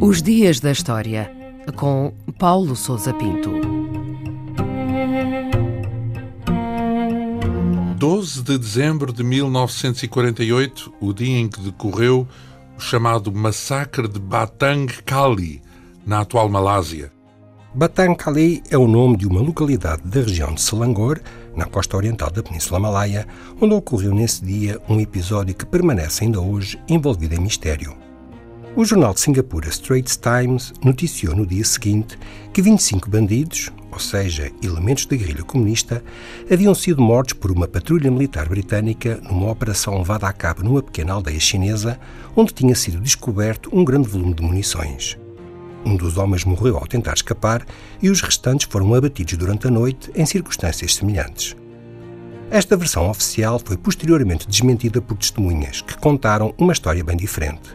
Os Dias da História, com Paulo Souza Pinto. 12 de dezembro de 1948, o dia em que decorreu o chamado Massacre de Batang Kali, na atual Malásia. Batang Kali é o nome de uma localidade da região de Selangor, na costa oriental da Península Malaia, onde ocorreu nesse dia um episódio que permanece ainda hoje envolvido em mistério. O jornal de Singapura Straits Times noticiou no dia seguinte que 25 bandidos, ou seja, elementos da guerrilha comunista, haviam sido mortos por uma patrulha militar britânica numa operação levada a cabo numa pequena aldeia chinesa, onde tinha sido descoberto um grande volume de munições. Um dos homens morreu ao tentar escapar e os restantes foram abatidos durante a noite em circunstâncias semelhantes. Esta versão oficial foi posteriormente desmentida por testemunhas que contaram uma história bem diferente.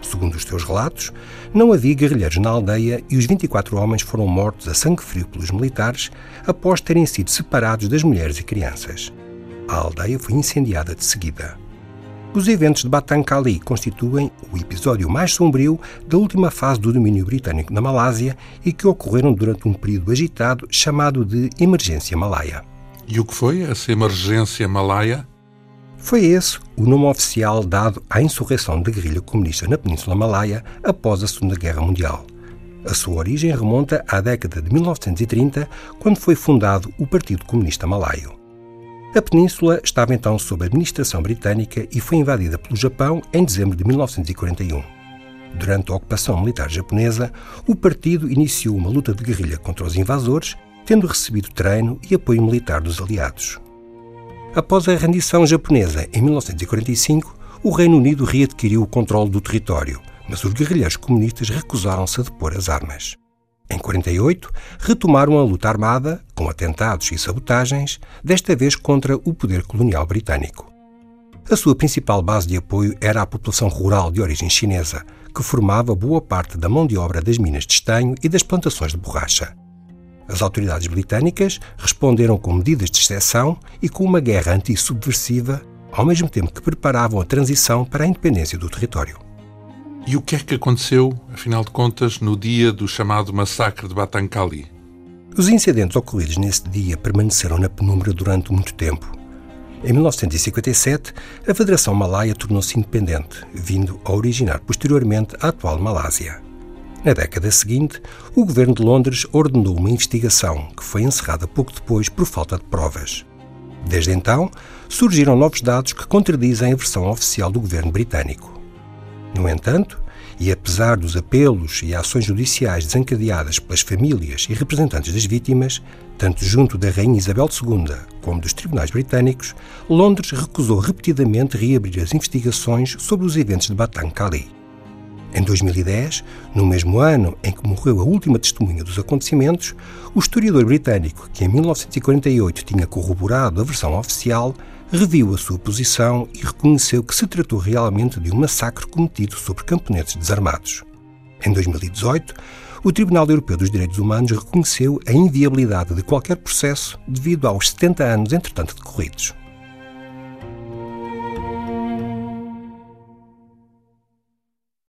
Segundo os seus relatos, não havia guerrilheiros na aldeia e os 24 homens foram mortos a sangue frio pelos militares após terem sido separados das mulheres e crianças. A aldeia foi incendiada de seguida. Os eventos de Batang Kali constituem o episódio mais sombrio da última fase do domínio britânico na Malásia e que ocorreram durante um período agitado chamado de Emergência Malaia. E o que foi essa emergência malaia? Foi esse o nome oficial dado à insurreição da guerrilha comunista na Península Malaia após a Segunda Guerra Mundial. A sua origem remonta à década de 1930, quando foi fundado o Partido Comunista Malaio. A península estava então sob administração britânica e foi invadida pelo Japão em dezembro de 1941. Durante a ocupação militar japonesa, o partido iniciou uma luta de guerrilha contra os invasores, tendo recebido treino e apoio militar dos aliados. Após a rendição japonesa em 1945, o Reino Unido readquiriu o controle do território, mas os guerrilheiros comunistas recusaram-se a depor as armas. Em 48, retomaram a luta armada, com atentados e sabotagens, desta vez contra o poder colonial britânico. A sua principal base de apoio era a população rural de origem chinesa, que formava boa parte da mão de obra das minas de estanho e das plantações de borracha. As autoridades britânicas responderam com medidas de exceção e com uma guerra anti-subversiva, ao mesmo tempo que preparavam a transição para a independência do território. E o que é que aconteceu, afinal de contas, no dia do chamado massacre de Batancali? Os incidentes ocorridos nesse dia permaneceram na penumbra durante muito tempo. Em 1957, a Federação Malaia tornou-se independente, vindo a originar posteriormente a atual Malásia. Na década seguinte, o governo de Londres ordenou uma investigação que foi encerrada pouco depois por falta de provas. Desde então, surgiram novos dados que contradizem a versão oficial do governo britânico. No entanto, e apesar dos apelos e ações judiciais desencadeadas pelas famílias e representantes das vítimas, tanto junto da Rainha Isabel II como dos tribunais britânicos, Londres recusou repetidamente reabrir as investigações sobre os eventos de Batang Kali. Em 2010, no mesmo ano em que morreu a última testemunha dos acontecimentos, o historiador britânico, que em 1948 tinha corroborado a versão oficial, reviu a sua posição e reconheceu que se tratou realmente de um massacre cometido sobre camponeses desarmados. Em 2018, o Tribunal Europeu dos Direitos Humanos reconheceu a inviabilidade de qualquer processo devido aos 70 anos entretanto decorridos.